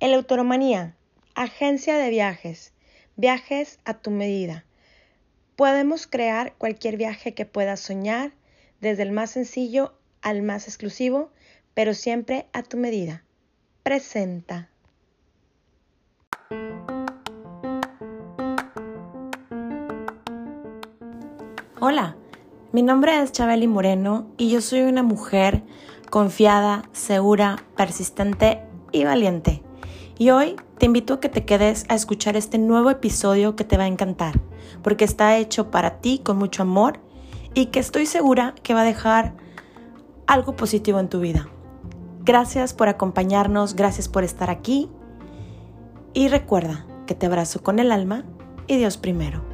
El Autoromanía, agencia de viajes, viajes a tu medida. Podemos crear cualquier viaje que puedas soñar, desde el más sencillo al más exclusivo, pero siempre a tu medida. Presenta. Hola, mi nombre es Chabeli Moreno y yo soy una mujer confiada, segura, persistente y valiente. Y hoy te invito a que te quedes a escuchar este nuevo episodio que te va a encantar, porque está hecho para ti con mucho amor y que estoy segura que va a dejar algo positivo en tu vida. Gracias por acompañarnos, gracias por estar aquí y recuerda que te abrazo con el alma y Dios primero.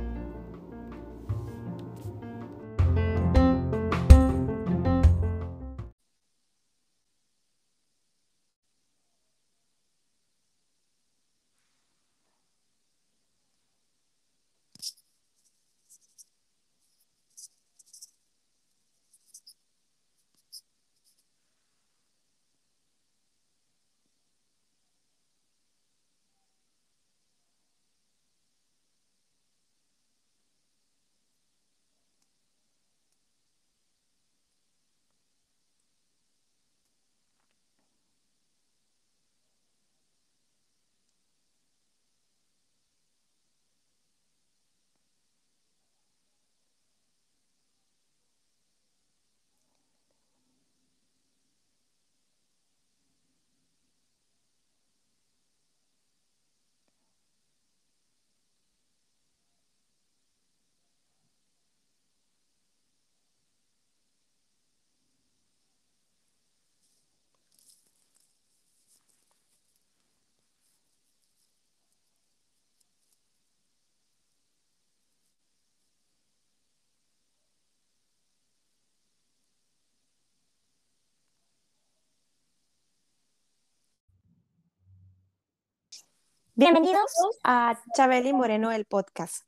Bienvenidos a Chabeli Moreno, el podcast.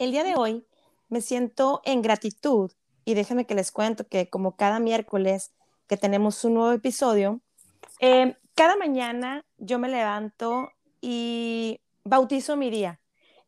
El día de hoy me siento en gratitud y déjenme que les cuento que como cada miércoles que tenemos un nuevo episodio, eh, cada mañana yo me levanto y bautizo mi día.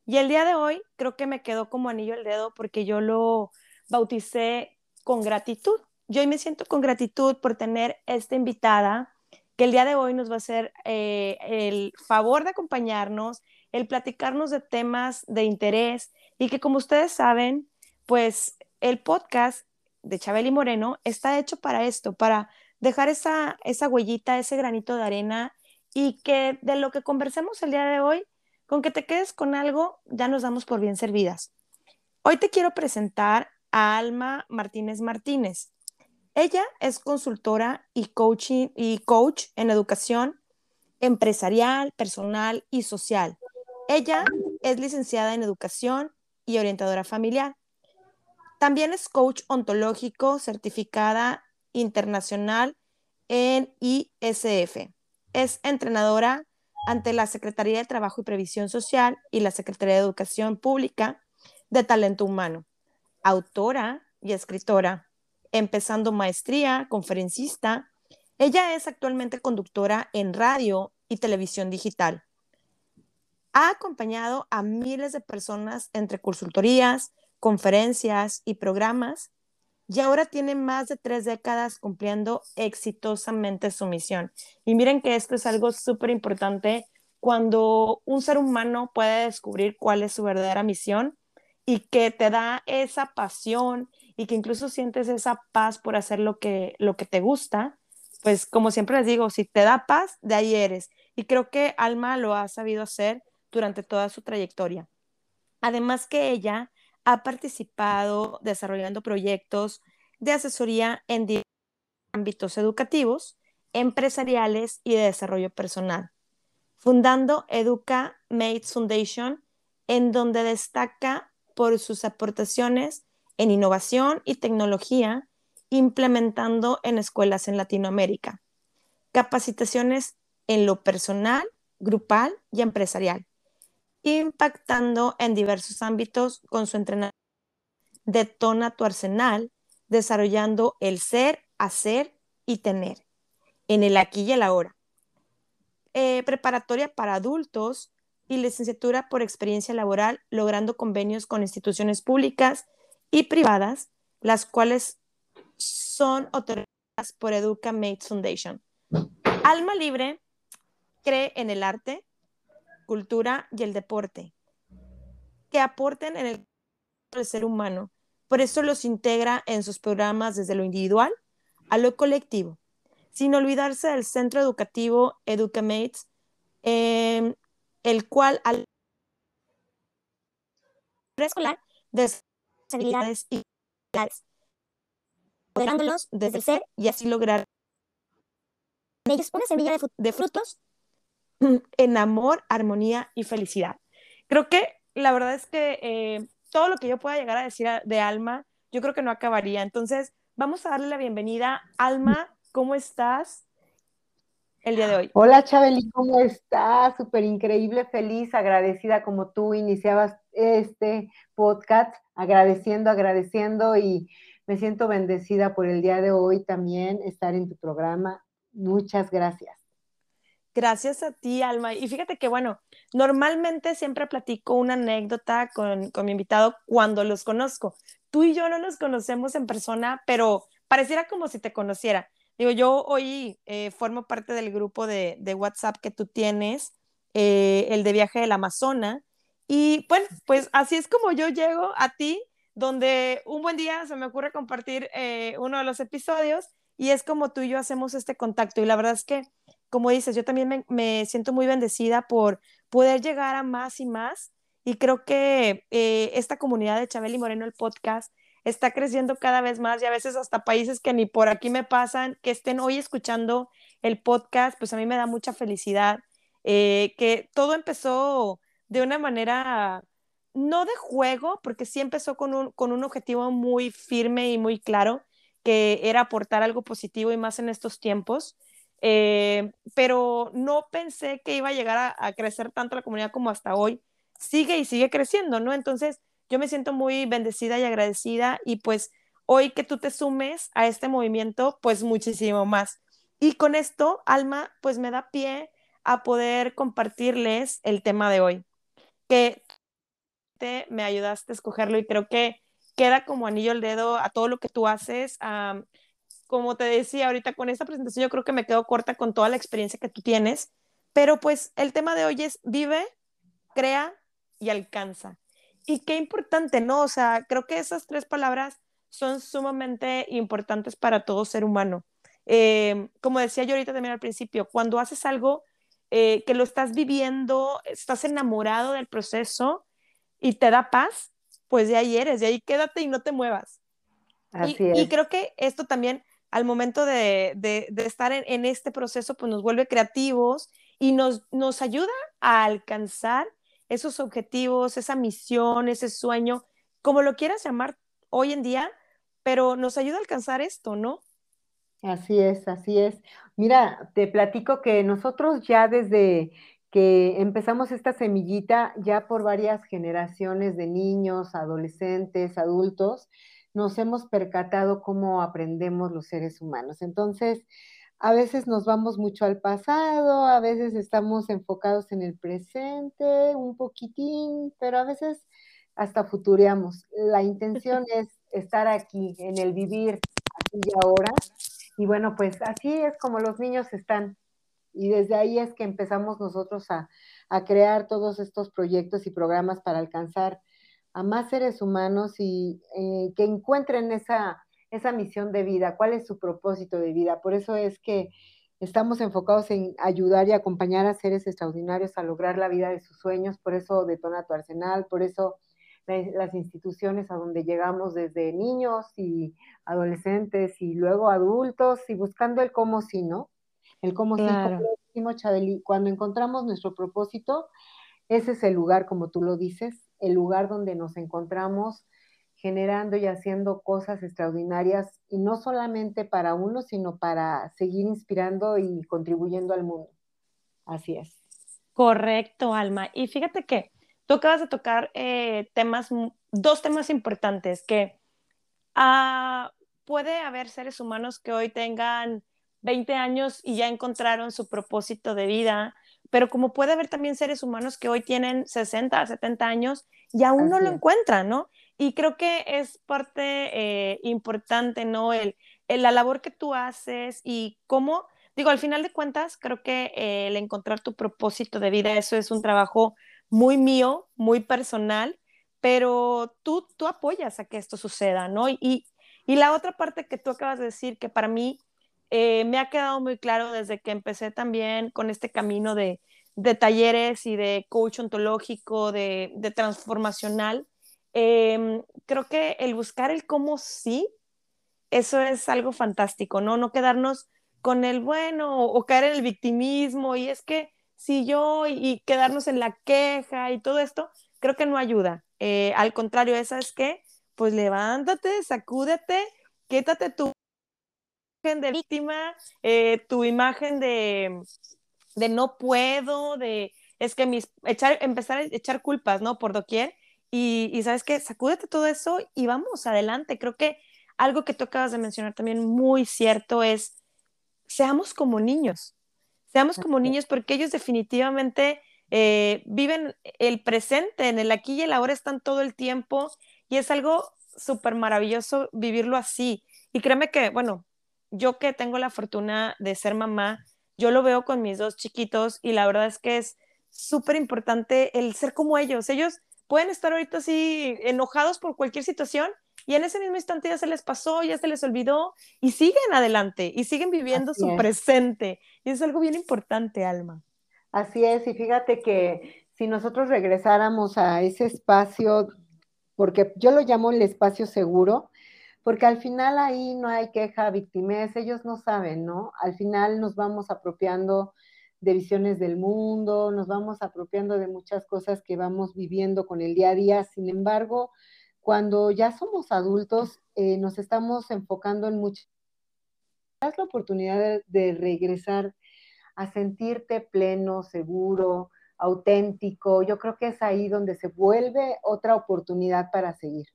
Y el día de hoy creo que me quedó como anillo el dedo porque yo lo bauticé con gratitud. Yo hoy me siento con gratitud por tener esta invitada que el día de hoy nos va a hacer eh, el favor de acompañarnos, el platicarnos de temas de interés y que como ustedes saben, pues el podcast de Chabeli Moreno está hecho para esto, para dejar esa, esa huellita, ese granito de arena y que de lo que conversemos el día de hoy, con que te quedes con algo, ya nos damos por bien servidas. Hoy te quiero presentar a Alma Martínez Martínez. Ella es consultora y, coaching, y coach en educación empresarial, personal y social. Ella es licenciada en educación y orientadora familiar. También es coach ontológico certificada internacional en ISF. Es entrenadora ante la Secretaría de Trabajo y Previsión Social y la Secretaría de Educación Pública de Talento Humano. Autora y escritora empezando maestría, conferencista. Ella es actualmente conductora en radio y televisión digital. Ha acompañado a miles de personas entre consultorías, conferencias y programas y ahora tiene más de tres décadas cumpliendo exitosamente su misión. Y miren que esto es algo súper importante cuando un ser humano puede descubrir cuál es su verdadera misión y que te da esa pasión y que incluso sientes esa paz por hacer lo que, lo que te gusta, pues como siempre les digo, si te da paz, de ahí eres. Y creo que Alma lo ha sabido hacer durante toda su trayectoria. Además que ella ha participado desarrollando proyectos de asesoría en ámbitos educativos, empresariales y de desarrollo personal, fundando Educa Mates Foundation, en donde destaca por sus aportaciones en innovación y tecnología implementando en escuelas en Latinoamérica. Capacitaciones en lo personal, grupal y empresarial, impactando en diversos ámbitos con su entrenamiento. Detona tu arsenal, desarrollando el ser, hacer y tener, en el aquí y el ahora. eh, preparatoria para adultos y licenciatura por experiencia laboral, logrando convenios con instituciones públicas y privadas, las cuales son otorgadas por Educa Mates Foundation. Alma Libre cree en el arte, cultura y el deporte, que aporten en el ser humano. Por eso los integra en sus programas desde lo individual a lo colectivo, sin olvidarse del centro educativo Educamates, eh, el cual al escolar de habilidades y empoderándolos desde el ser y así lograr ellos una semilla de, frutos en amor, armonía y felicidad. Creo que la verdad es que eh, todo lo que yo pueda llegar a decir de Alma, yo creo que no acabaría. Entonces, vamos a darle la bienvenida. Alma, ¿cómo estás el día de hoy? Hola, Chabeli, ¿cómo estás? Súper increíble, feliz, agradecida como tú iniciabas este podcast, agradeciendo, agradeciendo y me siento bendecida por el día de hoy también estar en tu programa. Muchas gracias. Gracias a ti, Alma. Y fíjate que, bueno, normalmente siempre platico una anécdota con, mi invitado cuando los conozco. Tú y yo no nos conocemos en persona, pero pareciera como si te conociera. Digo, yo hoy eh, formo parte del grupo de, WhatsApp que tú tienes, eh, el de viaje del Amazonas. Y bueno, pues así es como yo llego a ti, donde un buen día se me ocurre compartir eh, uno de los episodios y es como tú y yo hacemos este contacto. Y la verdad es que como dices, yo también me, siento muy bendecida por poder llegar a más y más. Y creo que esta comunidad de Chabeli Moreno, el podcast, está creciendo cada vez más y a veces hasta países que ni por aquí me pasan, que estén hoy escuchando el podcast, pues a mí me da mucha felicidad. Eh, que todo empezó de una manera, no de juego, porque sí empezó con un, con un objetivo muy firme y muy claro, que era aportar algo positivo y más en estos tiempos. Eh, pero no pensé que iba a llegar a, crecer tanto la comunidad como hasta hoy. Sigue y sigue creciendo, ¿no? Entonces, yo me siento muy bendecida y agradecida y pues hoy que tú te sumes a este movimiento, pues muchísimo más. Y con esto, Alma, pues me da pie a poder compartirles el tema de hoy, que te, me ayudaste a escogerlo y creo que queda como anillo al dedo a todo lo que tú haces, a, como te decía ahorita con esta presentación, yo creo que me quedo corta con toda la experiencia que tú tienes, pero pues el tema de hoy es vive, crea y alcanza. Y qué importante, ¿no? O sea, creo que esas tres palabras son sumamente importantes para todo ser humano. Eh, como decía yo ahorita también al principio, cuando haces algo eh, que lo estás viviendo, estás enamorado del proceso y te da paz, pues de ahí eres, de ahí quédate y no te muevas. Así y, es. y creo que esto también al momento de, estar en, este proceso, pues nos vuelve creativos y nos, nos ayuda a alcanzar esos objetivos, esa misión, ese sueño, como lo quieras llamar hoy en día, pero nos ayuda a alcanzar esto, ¿no? Así es, así es. Mira, te platico que nosotros ya desde que empezamos esta semillita, ya por varias generaciones de niños, adolescentes, adultos, nos hemos percatado cómo aprendemos los seres humanos. Entonces, a veces nos vamos mucho al pasado, a veces estamos enfocados en el presente, un poquitín, pero a veces hasta futureamos. La intención es estar aquí, en el vivir aquí y ahora. Y bueno, pues así es como los niños están. Y desde ahí es que empezamos nosotros a, a crear todos estos proyectos y programas para alcanzar a más seres humanos y eh, que encuentren esa, esa misión de vida, cuál es su propósito de vida. Por eso es que estamos enfocados en ayudar y acompañar a seres extraordinarios a lograr la vida de sus sueños, por eso detona tu arsenal, por eso las instituciones a donde llegamos desde niños y adolescentes y luego adultos y buscando el cómo sí, ¿no? El cómo sí, como Chabeli, cuando encontramos nuestro propósito, ese es el lugar, como tú lo dices, el lugar donde nos encontramos generando y haciendo cosas extraordinarias, y no solamente para uno, sino para seguir inspirando y contribuyendo al mundo. Así es. Correcto, Alma. Y fíjate que tú acabas de tocar eh, temas, dos temas importantes, que ah, puede haber seres humanos que hoy tengan 20 años y ya encontraron su propósito de vida, pero como puede haber también seres humanos que hoy tienen 60, 70 años y aún no lo encuentran, ¿no? Y creo que es parte eh, importante, ¿no? El, la labor que tú haces y cómo, digo, al final de cuentas, creo que eh, el encontrar tu propósito de vida, eso es un trabajo muy mío, muy personal, pero tú, tú apoyas a que esto suceda, ¿no? Y, y la otra parte que tú acabas de decir, que para mí eh, me ha quedado muy claro desde que empecé también con este camino de, de talleres y de coach ontológico, de, de transformacional, em, creo que el buscar el cómo sí, eso es algo fantástico, ¿no? No quedarnos con el bueno o, caer en el victimismo y es que si yo y, quedarnos en la queja y todo esto, creo que no ayuda. Eh, al contrario, esa es que, pues levántate, sacúdete, quítate tu de víctima, eh, tu imagen de, de no puedo, de es que mis, echar, empezar a echar culpas, ¿no? Por doquier. Y, y sabes que sacúdete todo eso y vamos adelante. Creo que algo que tú acabas de mencionar también muy cierto es, seamos como niños, seamos como niños porque ellos definitivamente eh, viven el presente, en el aquí y el ahora están todo el tiempo y es algo súper maravilloso vivirlo así. Y créeme que, bueno, yo que tengo la fortuna de ser mamá, yo lo veo con mis dos chiquitos y la verdad es que es súper importante el ser como ellos. Ellos pueden estar ahorita así enojados por cualquier situación y en ese mismo instante ya se les pasó, ya se les olvidó y siguen adelante y siguen viviendo su presente. Y es algo bien importante, Alma. Así es, y fíjate que si nosotros regresáramos a ese espacio, porque yo lo llamo el espacio seguro, porque al final ahí no hay queja, victimez, ellos no saben, ¿no? Al final nos vamos apropiando de visiones del mundo, nos vamos apropiando de muchas cosas que vamos viviendo con el día a día. Sin embargo, cuando ya somos adultos, eh, nos estamos enfocando en muchas la oportunidad de, regresar a sentirte pleno, seguro, auténtico. Yo creo que es ahí donde se vuelve otra oportunidad para seguir.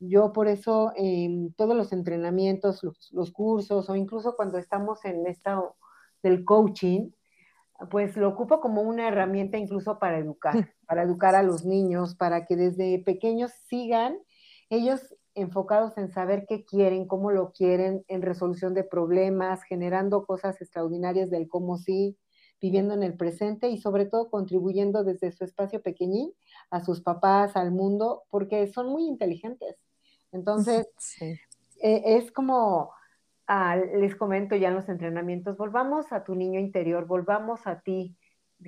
Yo por eso en todos los entrenamientos, los, cursos o incluso cuando estamos en esta del coaching, pues lo ocupo como una herramienta incluso para educar, para educar a los niños, para que desde pequeños sigan ellos enfocados en saber qué quieren, cómo lo quieren, en resolución de problemas, generando cosas extraordinarias del cómo sí, viviendo en el presente y sobre todo contribuyendo desde su espacio pequeñín a sus papás, al mundo, porque son muy inteligentes. Entonces, eh, es como, ah, les comento ya en los entrenamientos, volvamos a tu niño interior, volvamos a ti,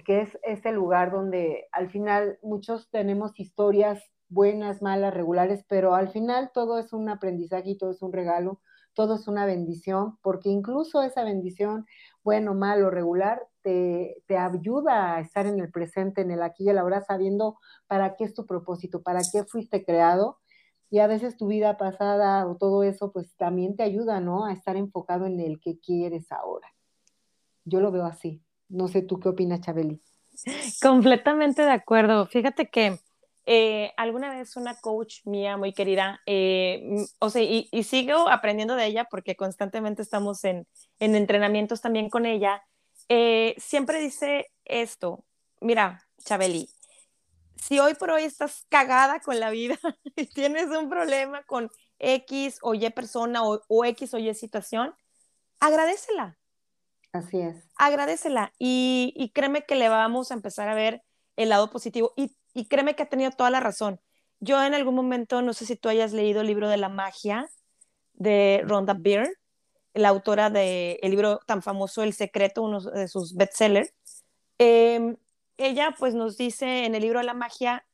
que es ese lugar donde al final muchos tenemos historias buenas, malas, regulares, pero al final todo es un aprendizaje y todo es un regalo, todo es una bendición, porque incluso esa bendición, bueno, malo, regular, te, te, ayuda a estar en el presente, en el aquí y el ahora, sabiendo para qué es tu propósito, para qué fuiste creado y a veces tu vida pasada o todo eso, pues también te ayuda, ¿no? A estar enfocado en el que quieres ahora. Yo lo veo así. No sé tú qué opinas, Chabeli. Completamente de acuerdo. Fíjate que eh, alguna vez una coach mía muy querida, eh, o sea, y, sigo aprendiendo de ella porque constantemente estamos en, en entrenamientos también con ella, eh, siempre dice esto, mira, Chabeli, si hoy por hoy estás cagada con la vida y tienes un problema con X o Y persona o, X o Y situación, agradecela. Así es. Agradecela y, créeme que le vamos a empezar a ver el lado positivo y, créeme que ha tenido toda la razón. Yo en algún momento, no sé si tú hayas leído el libro de la magia de Rhonda Byrne, la autora del libro tan famoso El Secreto, uno de sus bestsellers. Eh, ella pues nos dice en el libro de la magia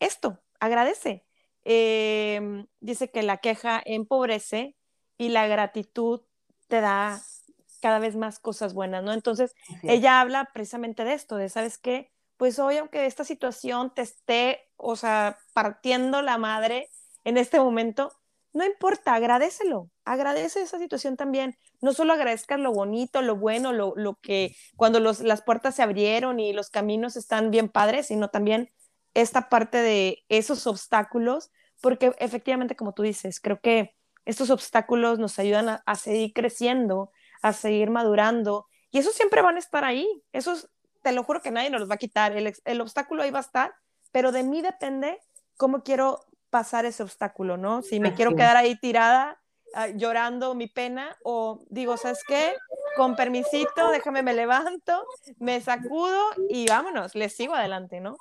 esto, agradece. Em, dice que la queja empobrece y la gratitud te da cada vez más cosas buenas, ¿no? Entonces, ella habla precisamente de esto, de, ¿sabes qué? Pues hoy, aunque esta situación te esté, o sea, partiendo la madre en este momento, no importa, agradecelo, agradece esa situación también. No solo agradezcas lo bonito, lo bueno, lo, lo que cuando los, las puertas se abrieron y los caminos están bien padres, sino también esta parte de esos obstáculos, porque efectivamente, como tú dices, creo que estos obstáculos nos ayudan a, seguir creciendo, a seguir madurando, y esos siempre van a estar ahí, esos te lo juro que nadie nos los va a quitar, el, el obstáculo ahí va a estar, pero de mí depende cómo quiero pasar ese obstáculo, ¿no? Si me quiero quedar ahí tirada ah, llorando mi pena o digo, ¿sabes qué? Con permisito, déjame, me levanto, me sacudo y vámonos, les sigo adelante, ¿no?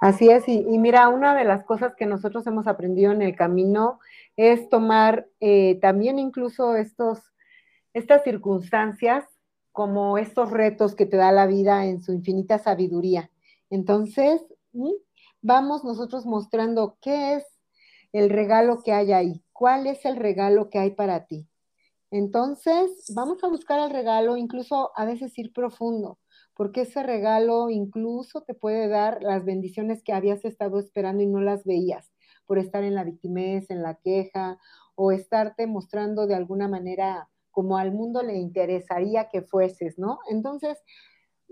Así es, y, mira, una de las cosas que nosotros hemos aprendido en el camino es tomar eh, también incluso estos, estas circunstancias como estos retos que te da la vida en su infinita sabiduría. Entonces, vamos nosotros mostrando qué es el regalo que hay ahí, cuál es el regalo que hay para ti. Entonces, vamos a buscar el regalo, incluso a veces ir profundo porque ese regalo incluso te puede dar las bendiciones que habías estado esperando y no las veías, por estar en la victimez, en la queja, o estarte mostrando de alguna manera como al mundo le interesaría que fueses, ¿no? Entonces,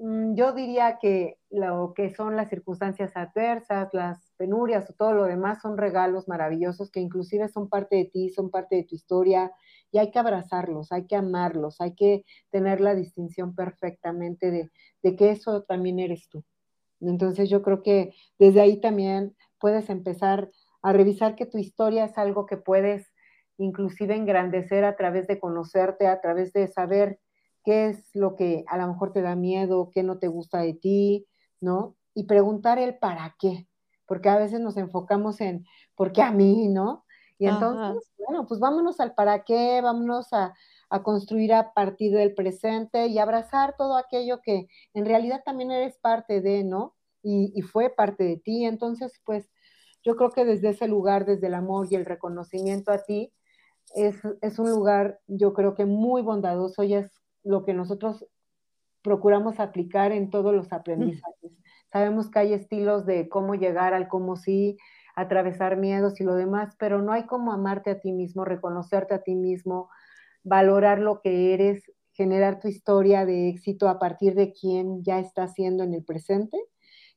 yo diría que lo que son las circunstancias adversas, las penurias o todo lo demás son regalos maravillosos que inclusive son parte de ti, son parte de tu historia y hay que abrazarlos, hay que amarlos, hay que tener la distinción perfectamente de, de que eso también eres tú. Entonces yo creo que desde ahí también puedes empezar a revisar que tu historia es algo que puedes inclusive engrandecer a través de conocerte, a través de saber qué es lo que a lo mejor te da miedo, qué no te gusta de ti, ¿no? Y preguntar el para qué, porque a veces nos enfocamos en por qué a mí, ¿no? Y entonces, bueno, pues vámonos al para qué, vámonos a, a construir a partir del presente y abrazar todo aquello que en realidad también eres parte de, ¿no? Y, y, fue parte de ti. Entonces, pues yo creo que desde ese lugar, desde el amor y el reconocimiento a ti, es, es un lugar, yo creo que muy bondadoso y es lo que nosotros procuramos aplicar en todos los aprendizajes. Sabemos que hay estilos de cómo llegar al cómo sí, atravesar miedos y lo demás, pero no hay como amarte a ti mismo, reconocerte a ti mismo, valorar lo que eres, generar tu historia de éxito a partir de quién ya está siendo en el presente.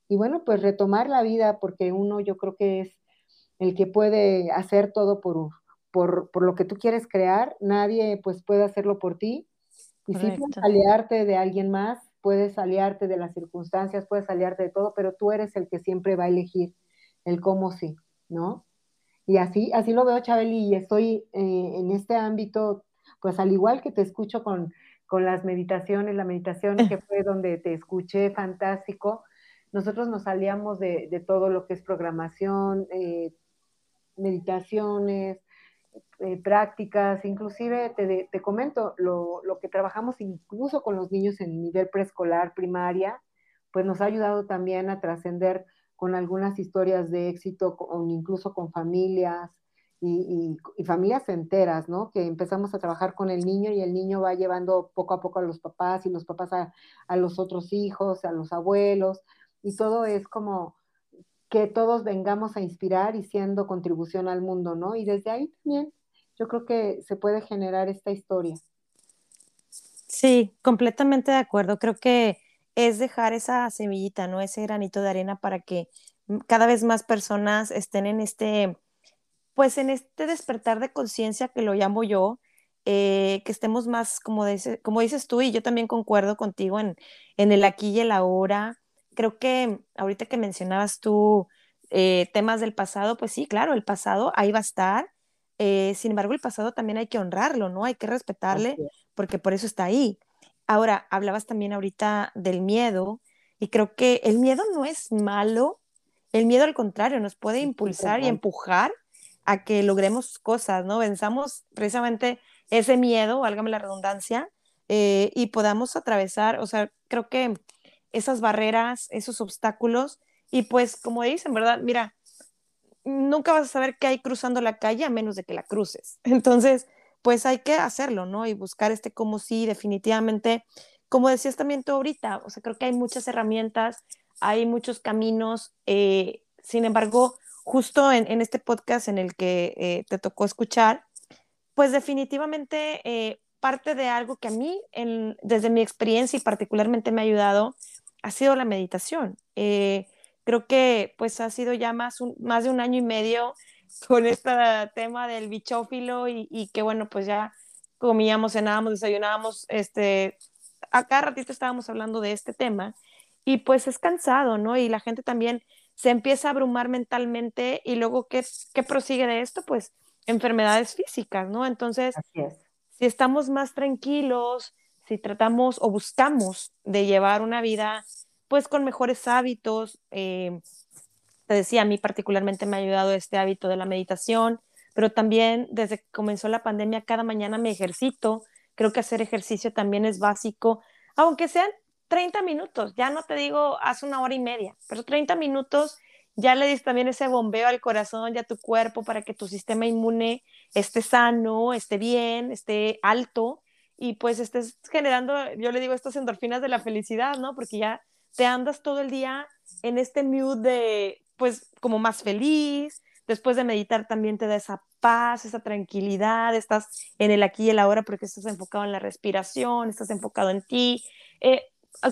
Y bueno, pues retomar la vida, porque uno yo creo que es el que puede hacer todo por, por, por lo que tú quieres crear, nadie pues puede hacerlo por ti. Y si puedes aliarte de alguien más, puedes aliarte de las circunstancias, puedes aliarte de todo, pero tú eres el que siempre va a elegir el cómo sí, ¿no? Y así, así lo veo, Chabeli, y estoy eh, en este ámbito pues al igual que te escucho con, las meditaciones, la meditación que fue donde te escuché, fantástico, nosotros nos salíamos de, todo lo que es programación, eh, meditaciones, eh, prácticas, inclusive te, te comento, lo, lo, que trabajamos incluso con los niños en nivel preescolar, primaria, pues nos ha ayudado también a trascender con algunas historias de éxito, con, incluso con familias, y, familias enteras, ¿no? Que empezamos a trabajar con el niño y el niño va llevando poco a poco a los papás y los papás a, a los otros hijos, a los abuelos, y todo es como que todos vengamos a inspirar y siendo contribución al mundo, ¿no? Y desde ahí también yo creo que se puede generar esta historia. Sí, completamente de acuerdo. Creo que es dejar esa semillita, ¿no? Ese granito de arena para que cada vez más personas estén en este pues en este despertar de conciencia que lo llamo yo, eh, que estemos más, como, como dices tú, y yo también concuerdo contigo en, en el aquí y el ahora. Creo que ahorita que mencionabas tú eh, temas del pasado, pues sí, claro, el pasado ahí va a estar. Eh, sin embargo, el pasado también hay que honrarlo, ¿no? Hay que respetarle porque por eso está ahí. Ahora, hablabas también ahorita del miedo y creo que el miedo no es malo, el miedo al contrario nos puede impulsar y empujar a que logremos cosas, ¿no? Venzamos precisamente ese miedo, válgame la redundancia, eh, y podamos atravesar, o sea, creo que esas barreras, esos obstáculos, y pues como dicen, ¿verdad? Mira, nunca vas a saber qué hay cruzando la calle a menos de que la cruces. Entonces, pues hay que hacerlo, ¿no? Y buscar este como sí, definitivamente, como decías también tú ahorita, o sea, creo que hay muchas herramientas, hay muchos caminos, eh, sin embargo, justo en, este podcast en el que eh, te tocó escuchar, pues definitivamente eh, parte de algo que a mí, desde mi experiencia y particularmente me ha ayudado, ha sido la meditación. Creo que pues ha sido ya más, más de un año y medio con este tema del bichófilo y, y que bueno, pues ya comíamos, cenábamos, desayunábamos, este, a cada ratito estábamos hablando de este tema y pues es cansado, ¿no? Y la gente también se empieza a abrumar mentalmente y luego, ¿qué, qué prosigue de esto? Pues enfermedades físicas, ¿no? Entonces, si estamos más tranquilos, si tratamos o buscamos de llevar una vida pues con mejores hábitos, eh, te decía, a mí particularmente me ha ayudado este hábito de la meditación, pero también desde que comenzó la pandemia cada mañana me ejercito, creo que hacer ejercicio también es básico, aunque sean 30 minutos, ya no te digo hace una hora y media, pero 30 minutos ya le dis también ese bombeo al corazón y a tu cuerpo para que tu sistema inmune esté sano, esté bien, esté alto y pues estés generando, yo le digo, estas endorfinas de la felicidad, ¿no? Porque ya te andas todo el día en este mood de, pues, como más feliz. Después de meditar también te da esa paz, esa tranquilidad, estás en el aquí y el ahora porque estás enfocado en la respiración, estás enfocado en ti. Eh,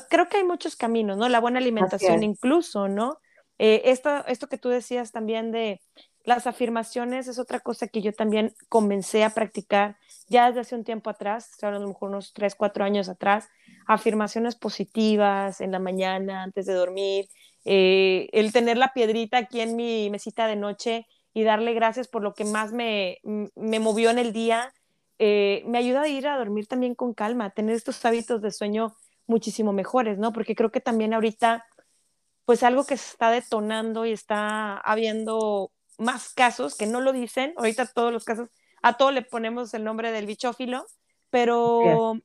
creo que hay muchos caminos, ¿no? La buena alimentación incluso, ¿no? Eh, esto, esto que tú decías también de las afirmaciones es otra cosa que yo también comencé a practicar ya desde hace un tiempo atrás, a lo mejor unos 3, 4 años atrás, afirmaciones positivas en la mañana, antes de dormir, eh, el tener la piedrita aquí en mi mesita de noche y darle gracias por lo que más me, me movió en el día, eh, me ayuda a ir a dormir también con calma, tener estos hábitos de sueño muchísimo mejores, ¿no? Porque creo que también ahorita, pues algo que se está detonando y está habiendo más casos que no lo dicen, ahorita todos los casos, a todos le ponemos el nombre del bichófilo, pero,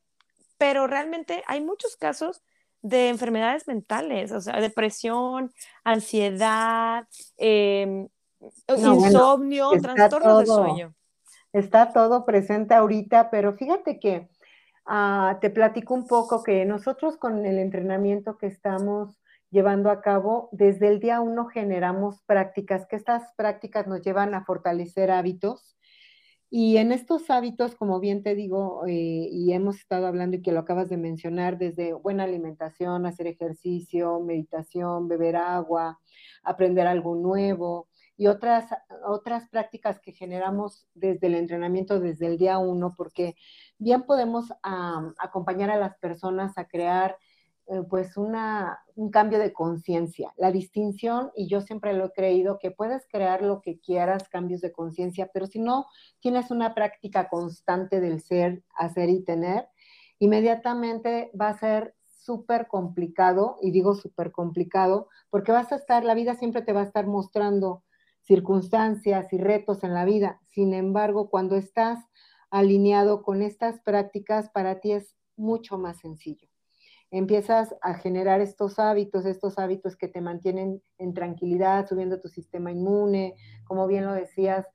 pero realmente hay muchos casos de enfermedades mentales, o sea, depresión, ansiedad, em, insomnio, trastornos de sueño. Está todo presente ahorita, pero fíjate que ah, te platico un poco que nosotros con el entrenamiento que estamos llevando a cabo, desde el día uno generamos prácticas, que estas prácticas nos llevan a fortalecer hábitos. Y en estos hábitos, como bien te digo, eh, y hemos estado hablando y que lo acabas de mencionar, desde buena alimentación, hacer ejercicio, meditación, beber agua, aprender algo nuevo y otras, otras prácticas que generamos desde el entrenamiento, desde el día uno, porque bien podemos acompañar a las personas a crear eh, pues una, un cambio de conciencia. La distinción, y yo siempre lo he creído, que puedes crear lo que quieras, cambios de conciencia, pero si no tienes una práctica constante del ser, hacer y tener, inmediatamente va a ser súper complicado, y digo súper complicado, porque vas a estar, la vida siempre te va a estar mostrando circunstancias y retos en la vida. Sin embargo, cuando estás alineado con estas prácticas, para ti es mucho más sencillo empiezas a generar estos hábitos, estos hábitos que te mantienen en tranquilidad, subiendo tu sistema inmune, como bien lo decías,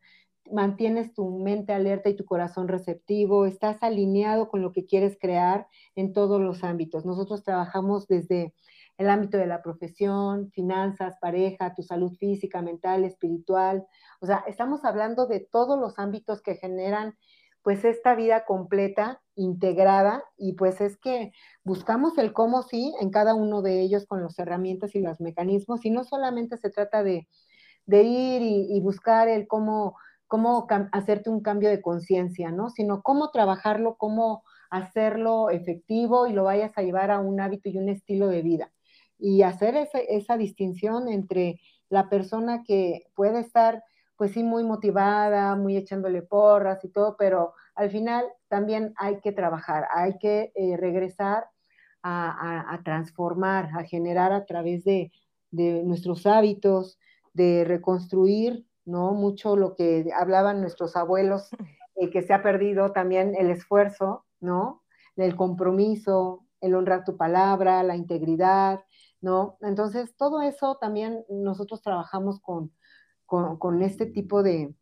mantienes tu mente alerta y tu corazón receptivo, estás alineado con lo que quieres crear en todos los ámbitos. Nosotros trabajamos desde el ámbito de la profesión, finanzas, pareja, tu salud física, mental, espiritual. O sea, estamos hablando de todos los ámbitos que generan pues esta vida completa, integrada, y pues es que buscamos el cómo sí en cada uno de ellos con las herramientas y los mecanismos, y no solamente se trata de, ir y, buscar el cómo, cómo hacerte un cambio de conciencia, ¿no? Sino cómo trabajarlo, cómo hacerlo efectivo y lo vayas a llevar a un hábito y un estilo de vida. Y hacer esa distinción entre la persona que puede estar pues sí, muy motivada, muy echándole porras y todo, pero al final también hay que trabajar, hay que eh, regresar a, transformar, a generar a través de, nuestros hábitos, de reconstruir, ¿no? Mucho lo que hablaban nuestros abuelos, eh, que se ha perdido también el esfuerzo, ¿no? El compromiso, el honrar tu palabra, la integridad, ¿no? Entonces, todo eso también nosotros trabajamos con, con, este tipo de,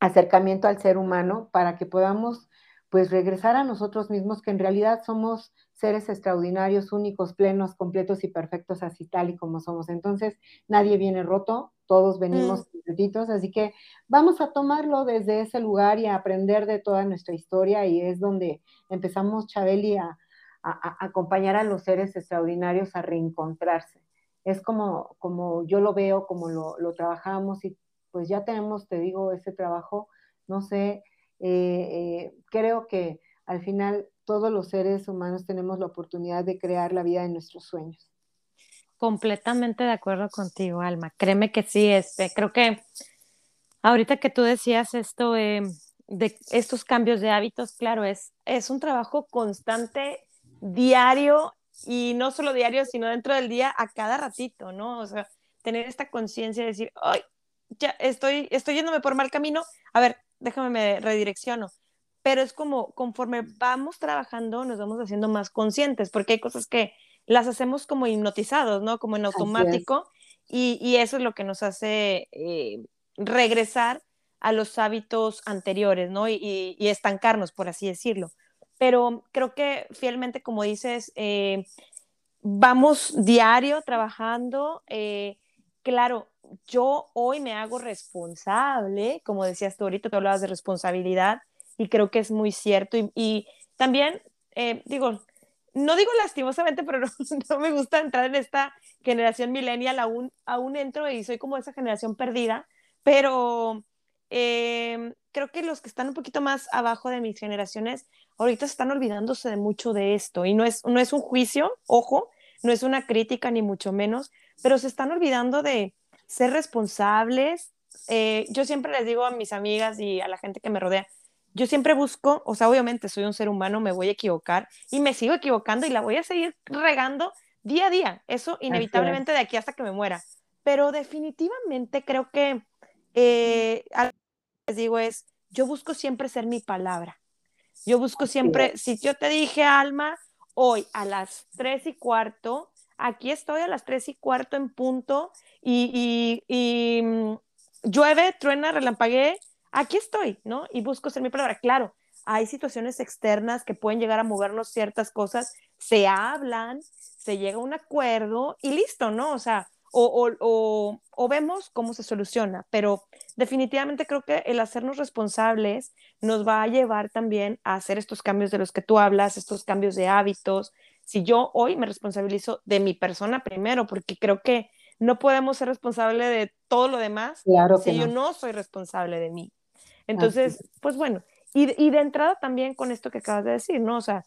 acercamiento al ser humano para que podamos pues regresar a nosotros mismos, que en realidad somos seres extraordinarios, únicos, plenos, completos y perfectos, así tal y como somos. Entonces, nadie viene roto, todos venimos mm. así que vamos a tomarlo desde ese lugar y a aprender de toda nuestra historia y es donde empezamos, Chabeli, a acompañar a los seres extraordinarios a reencontrarse es como, como yo lo veo, como lo, lo, trabajamos y pues ya tenemos, te digo, ese trabajo, no sé, eh, eh, creo que al final todos los seres humanos tenemos la oportunidad de crear la vida de nuestros sueños. Completamente de acuerdo contigo, Alma. Créeme que sí, este, creo que ahorita que tú decías esto de estos cambios de hábitos, claro, es, es un trabajo constante, diario, y no solo diario, sino dentro del día a cada ratito, ¿no? O sea, tener esta conciencia de decir, ay, ya estoy, estoy yéndome por mal camino, a ver, déjame me redirecciono. Pero es como conforme vamos trabajando, nos vamos haciendo más conscientes, porque hay cosas que las hacemos como hipnotizados, ¿no? Como en automático, y, y, eso es lo que nos hace eh, regresar a los hábitos anteriores, ¿no? Y, y, estancarnos, por así decirlo. Pero creo que fielmente, como dices, eh, vamos diario trabajando. Eh, claro, yo hoy me hago responsable, como decías tú ahorita, tú hablabas de responsabilidad, y creo que es muy cierto. Y, también, digo, no digo lastimosamente, pero no, me gusta entrar en esta generación millennial, aún, aún entro y soy como esa generación perdida, pero em, creo que los que están un poquito más abajo de mis generaciones, ahorita están olvidándose de mucho de esto y no es, no es un juicio, ojo, no es una crítica ni mucho menos, pero se están olvidando de ser responsables. Eh, yo siempre les digo a mis amigas y a la gente que me rodea, yo siempre busco, o sea, obviamente soy un ser humano, me voy a equivocar y me sigo equivocando y la voy a seguir regando día a día, eso inevitablemente de aquí hasta que me muera. Pero definitivamente creo que, eh, algo que les digo es, yo busco siempre ser mi palabra. Yo busco siempre, si yo te dije, Alma, hoy a las tres y cuarto, aquí estoy a las tres y cuarto en punto y, y, y mm, llueve, truena, relampaguee, aquí estoy, ¿no? Y busco ser mi palabra. Claro, hay situaciones externas que pueden llegar a movernos ciertas cosas, se hablan, se llega a un acuerdo y listo, ¿no? O sea, o, o, o, vemos cómo se soluciona, pero definitivamente creo que el hacernos responsables nos va a llevar también a hacer estos cambios de los que tú hablas, estos cambios de hábitos. Si yo hoy me responsabilizo de mi persona primero, porque creo que no podemos ser responsables de todo lo demás claro si yo no soy responsable de mí. Entonces, pues bueno, y, y, de entrada también con esto que acabas de decir, ¿no? O sea,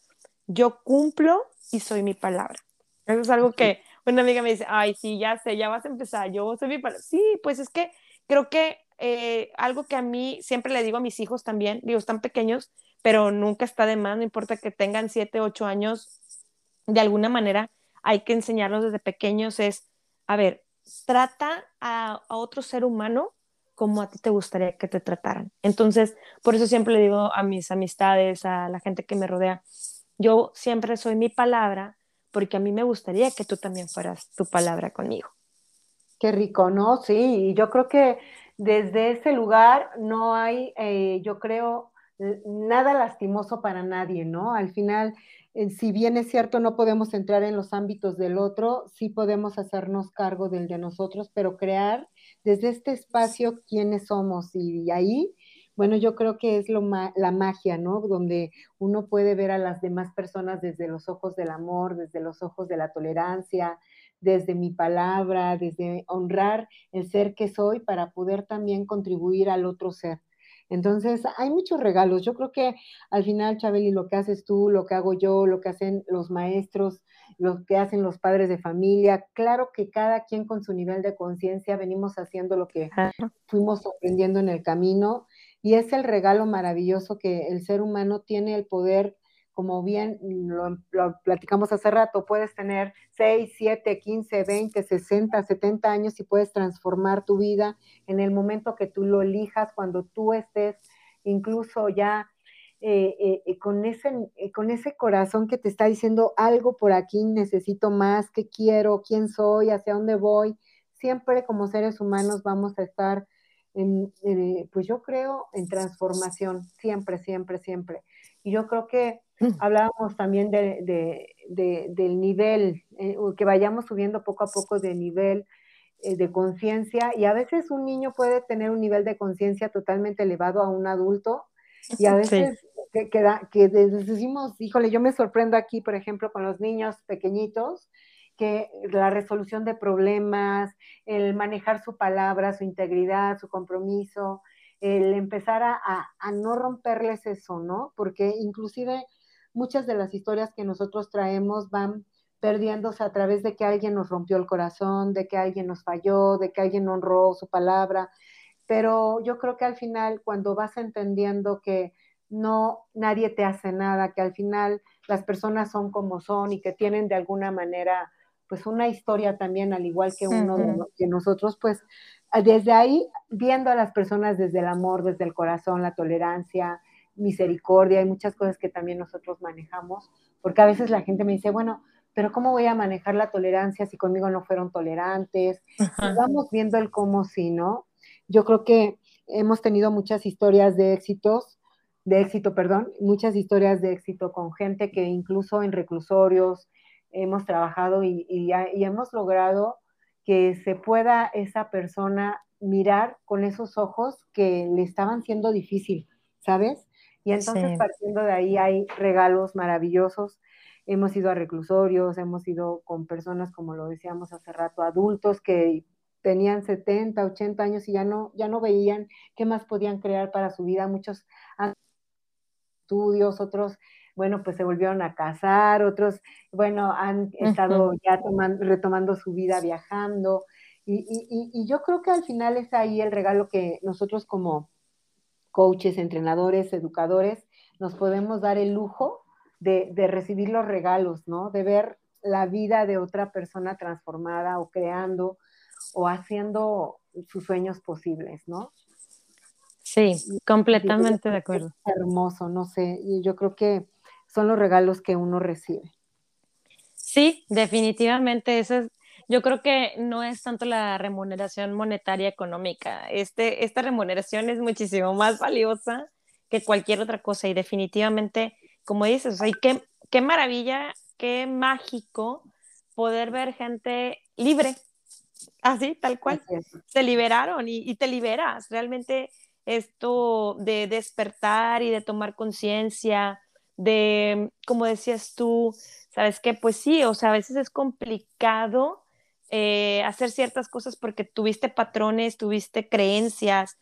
yo cumplo y soy mi palabra. Eso es algo que una amiga me dice, ay, sí, ya sé, ya vas a empezar, yo soy mi palabra. Sí, pues es que creo que eh, algo que a mí siempre le digo a mis hijos también, digo, están pequeños, pero nunca está de más, no importa que tengan siete, ocho años, de alguna manera hay que enseñarlos desde pequeños, es, a ver, trata a otro ser humano como a ti te gustaría que te trataran. Entonces, por eso siempre le digo a mis amistades, a la gente que me rodea, yo siempre soy mi palabra porque a mí me gustaría que tú también fueras tu palabra conmigo. Qué rico, ¿no? Sí, y yo creo que desde ese lugar no hay, eh, yo creo, nada lastimoso para nadie, ¿no? Al final, eh, si bien es cierto, no podemos entrar en los ámbitos del otro, sí podemos hacernos cargo del de nosotros, pero crear desde este espacio quiénes somos y ahí, bueno, yo creo que es lo la magia, ¿no? Donde uno puede ver a las demás personas desde los ojos del amor, desde los ojos de la tolerancia, desde mi palabra, desde honrar el ser que soy para poder también contribuir al otro ser. Entonces, hay muchos regalos. Yo creo que al final, Chabeli, lo que haces tú, lo que hago yo, lo que hacen los maestros, lo que hacen los padres de familia, claro que cada quien con su nivel de conciencia venimos haciendo lo que fuimos aprendiendo en el camino y es el regalo maravilloso que el ser humano tiene el poder como bien lo, platicamos hace rato, puedes tener 6, 7, 15, 20, 60, 70 años y puedes transformar tu vida en el momento que tú lo elijas, cuando tú estés incluso ya eh, eh, eh, con, ese, con ese corazón que te está diciendo algo por aquí, necesito más, qué quiero, quién soy, hacia dónde voy. Siempre como seres humanos vamos a estar, en, pues yo creo, en transformación, siempre, siempre, siempre. Y yo creo que Hablábamos también de, del nivel, eh, que vayamos subiendo poco a poco de nivel eh, de conciencia. Y a veces un niño puede tener un nivel de conciencia totalmente elevado a un adulto. Y a veces que, que, decimos, híjole, yo me sorprendo aquí, por ejemplo, con los niños pequeñitos, que la resolución de problemas, el manejar su palabra, su integridad, su compromiso, el empezar a, no romperles eso, ¿no? Porque inclusive muchas de las historias que nosotros traemos van perdiéndose a través de que alguien nos rompió el corazón, de que alguien nos falló, de que alguien honró su palabra. Pero yo creo que al final, cuando vas entendiendo que no, nadie te hace nada, que al final las personas son como son y que tienen de alguna manera, pues una historia también, al igual que uno de, nosotros, pues desde ahí, viendo a las personas desde el amor, desde el corazón, la tolerancia, misericordia, hay muchas cosas que también nosotros manejamos, porque a veces la gente me dice, bueno, pero ¿cómo voy a manejar la tolerancia si conmigo no fueron tolerantes? vamos viendo el cómo sí, ¿no? Yo creo que hemos tenido muchas historias de éxitos, de éxito, perdón, muchas historias de éxito con gente que incluso en reclusorios hemos trabajado y, y, y hemos logrado que se pueda esa persona mirar con esos ojos que le estaban siendo difícil, ¿sabes? Y entonces partiendo de ahí hay regalos maravillosos hemos ido a reclusorios, hemos ido con personas, como lo decíamos hace rato, adultos que tenían 70, 80 años y ya no, ya no veían qué más podían crear para su vida. Muchos han estudios, otros, bueno, pues se volvieron a casar, otros, bueno, han estado ya retomando su vida viajando. Y, y, yo creo que al final es ahí el regalo que nosotros como coaches, entrenadores, educadores, nos podemos dar el lujo de, recibir los regalos, ¿no? De ver la vida de otra persona transformada o creando o haciendo sus sueños posibles, ¿no? Sí, completamente de acuerdo. hermoso, no sé, y yo creo que son los regalos que uno recibe. Sí, definitivamente, eso es, yo creo que no es tanto la remuneración monetaria económica, este, esta remuneración es muchísimo más valiosa que cualquier otra cosa y definitivamente como dices, o qué, qué maravilla, qué mágico poder ver gente libre, así, tal cual. Se liberaron y, y, te liberas. Realmente esto de despertar y de tomar conciencia, de, como decías tú, sabes que pues sí, o sea, a veces es complicado eh, hacer ciertas cosas porque tuviste patrones, tuviste creencias,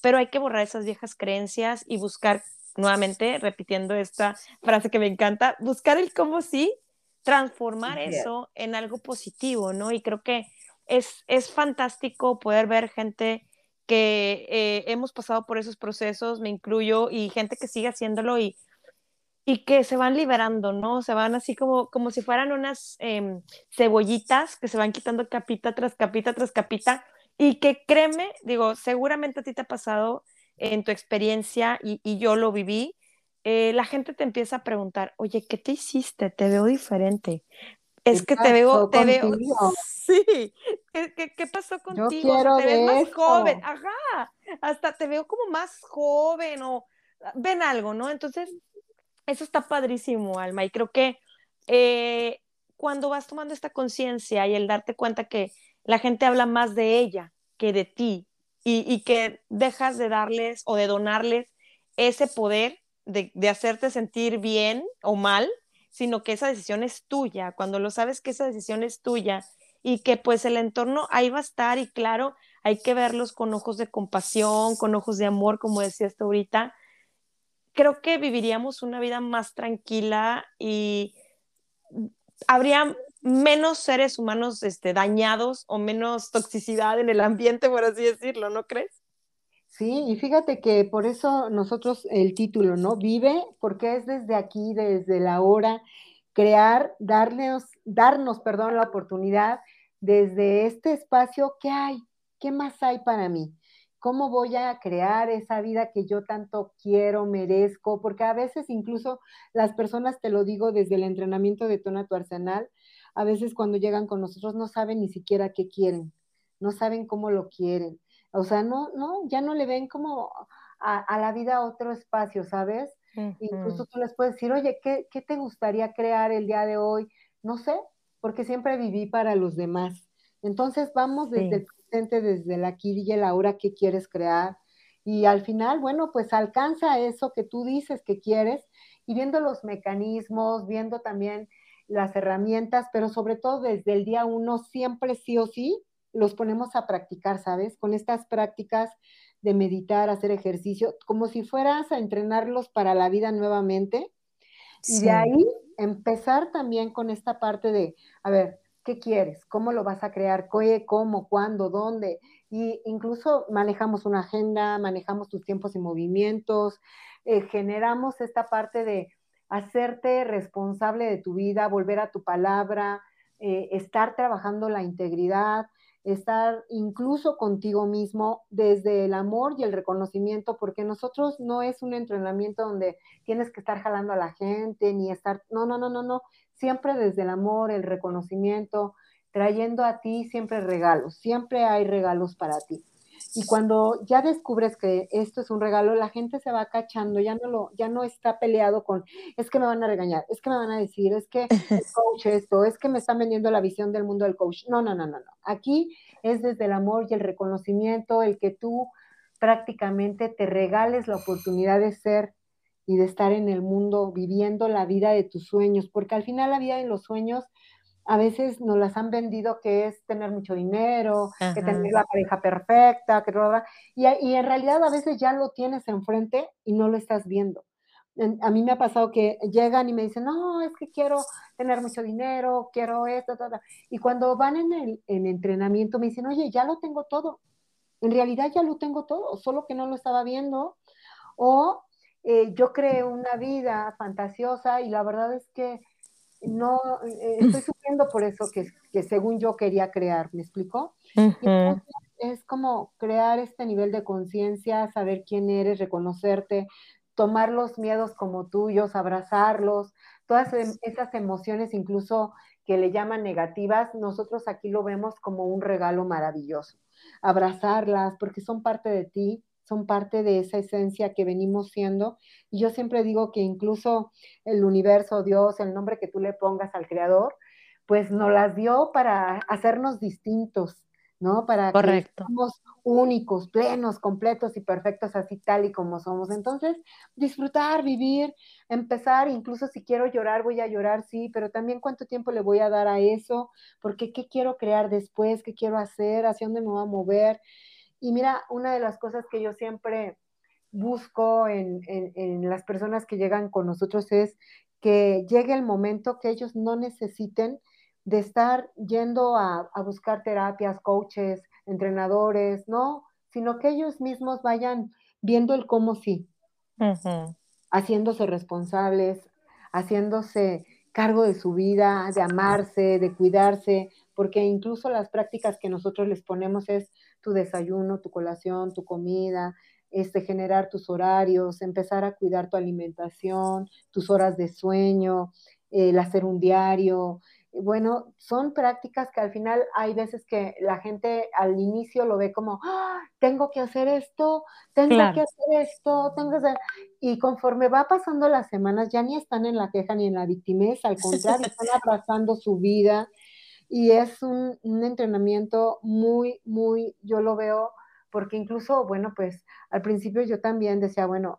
pero hay que borrar esas viejas creencias y buscar nuevamente repitiendo esta frase que me encanta, buscar el cómo sí, transformar eso en algo positivo, ¿no? Y creo que es, es fantástico poder ver gente que eh, hemos pasado por esos procesos, me incluyo, y gente que sigue haciéndolo y, y que se van liberando, ¿no? Se van así como, como si fueran unas em, cebollitas que se van quitando capita tras capita tras capita y que créeme, digo, seguramente a ti te ha pasado en tu experiencia y, yo lo viví, eh, la gente te empieza a preguntar, oye, ¿qué te hiciste? Te veo diferente. Es que te veo, te veo, sí, ¿Qué, pasó contigo? te ves más joven, ajá, hasta te veo como más joven o ven algo, ¿no? Entonces, eso está padrísimo, Alma, y creo que eh, cuando vas tomando esta conciencia y el darte cuenta que la gente habla más de ella que de ti, y, que dejas de darles o de donarles ese poder de, hacerte sentir bien o mal, sino que esa decisión es tuya, cuando lo sabes que esa decisión es tuya y que pues el entorno ahí va a estar y claro, hay que verlos con ojos de compasión, con ojos de amor, como decías tú ahorita, creo que viviríamos una vida más tranquila y habría menos seres humanos este, dañados o menos toxicidad en el ambiente, por así decirlo, ¿no crees? Sí, y fíjate que por eso nosotros el título, ¿no? Vive, porque es desde aquí, desde la hora, crear, darnos, darnos, perdón, la oportunidad desde este espacio, ¿qué hay? ¿Qué más hay para mí? ¿Cómo voy a crear esa vida que yo tanto quiero, merezco? Porque a veces incluso las personas, te lo digo desde el entrenamiento de Tona Tu Arsenal, a veces cuando llegan con nosotros no saben ni siquiera qué quieren, no saben cómo lo quieren. O sea, no, no, ya no le ven como a, la vida otro espacio, ¿sabes? Incluso tú les puedes decir, oye, ¿qué, ¿qué, te gustaría crear el día de hoy? No sé, porque siempre viví para los demás. Entonces vamos desde el presente, desde el aquí y el ahora, ¿qué quieres crear? Y al final, bueno, pues alcanza eso que tú dices que quieres y viendo los mecanismos, viendo también las herramientas, pero sobre todo desde el día uno, siempre sí o sí, los ponemos a practicar, ¿sabes? Con estas prácticas de meditar, hacer ejercicio, como si fueras a entrenarlos para la vida nuevamente. Y de ahí empezar también con esta parte de, a ver, ¿qué quieres? ¿Cómo lo vas a crear? ¿Cómo? ¿Cuándo? ¿Dónde? Y incluso manejamos una agenda, manejamos tus tiempos y movimientos, eh, generamos esta parte de hacerte responsable de tu vida, volver a tu palabra, eh, estar trabajando la integridad, estar incluso contigo mismo desde el amor y el reconocimiento, porque nosotros no es un entrenamiento donde tienes que estar jalando a la gente, ni estar, no, no, no, no, no, siempre desde el amor, el reconocimiento, trayendo a ti siempre regalos, siempre hay regalos para ti. Y cuando ya descubres que esto es un regalo, la gente se va cachando, ya no lo, ya no está peleado con, es que me van a regañar, es que me van a decir, es que el coach esto, es que me están vendiendo la visión del mundo del coach. No, no, no, no, no. Aquí es desde el amor y el reconocimiento, el que tú prácticamente te regales la oportunidad de ser y de estar en el mundo viviendo la vida de tus sueños, porque al final la vida de los sueños a veces nos las han vendido que es tener mucho dinero, que tener la pareja perfecta, que y, y en realidad a veces ya lo tienes enfrente y no lo estás viendo. A mí me ha pasado que llegan y me dicen, no, es que quiero tener mucho dinero, quiero esto, todo. Y cuando van en el en entrenamiento me dicen, oye, ya lo tengo todo. En realidad ya lo tengo todo, solo que no lo estaba viendo. O eh, yo creé una vida fantasiosa y la verdad es que no, eh, estoy sufriendo por eso que, que, según yo quería crear, ¿me explico? es como crear este nivel de conciencia, saber quién eres, reconocerte, tomar los miedos como tuyos, abrazarlos, todas em, esas emociones incluso que le llaman negativas, nosotros aquí lo vemos como un regalo maravilloso. Abrazarlas porque son parte de ti, son parte de esa esencia que venimos siendo. Y yo siempre digo que incluso el universo, Dios, el nombre que tú le pongas al creador, pues nos las dio para hacernos distintos, ¿no? Para que seamos únicos, plenos, completos y perfectos así tal y como somos. Entonces, disfrutar, vivir, empezar, incluso si quiero llorar, voy a llorar, sí, pero también cuánto tiempo le voy a dar a eso, porque qué quiero crear después, qué quiero hacer, hacia dónde me voy a mover. Y mira, una de las cosas que yo siempre busco en, las personas que llegan con nosotros es que llegue el momento que ellos no necesiten de estar yendo a, buscar terapias, coaches, entrenadores, ¿no? Sino que ellos mismos vayan viendo el cómo sí, haciéndose responsables, haciéndose cargo de su vida, de amarse, de cuidarse, porque incluso las prácticas que nosotros les ponemos es tu desayuno, tu colación, tu comida, este, generar tus horarios, empezar a cuidar tu alimentación, tus horas de sueño, el hacer un diario. Bueno, son prácticas que al final hay veces que la gente al inicio lo ve como, ¡Ah, tengo que hacer esto, tengo que hacer esto, tengo que hacer... Y conforme va pasando las semanas, ya ni están en la queja ni en la victimez, al contrario, están abrazando su vida, y es un, entrenamiento muy, muy, yo lo veo, porque incluso, bueno, pues al principio yo también decía, bueno,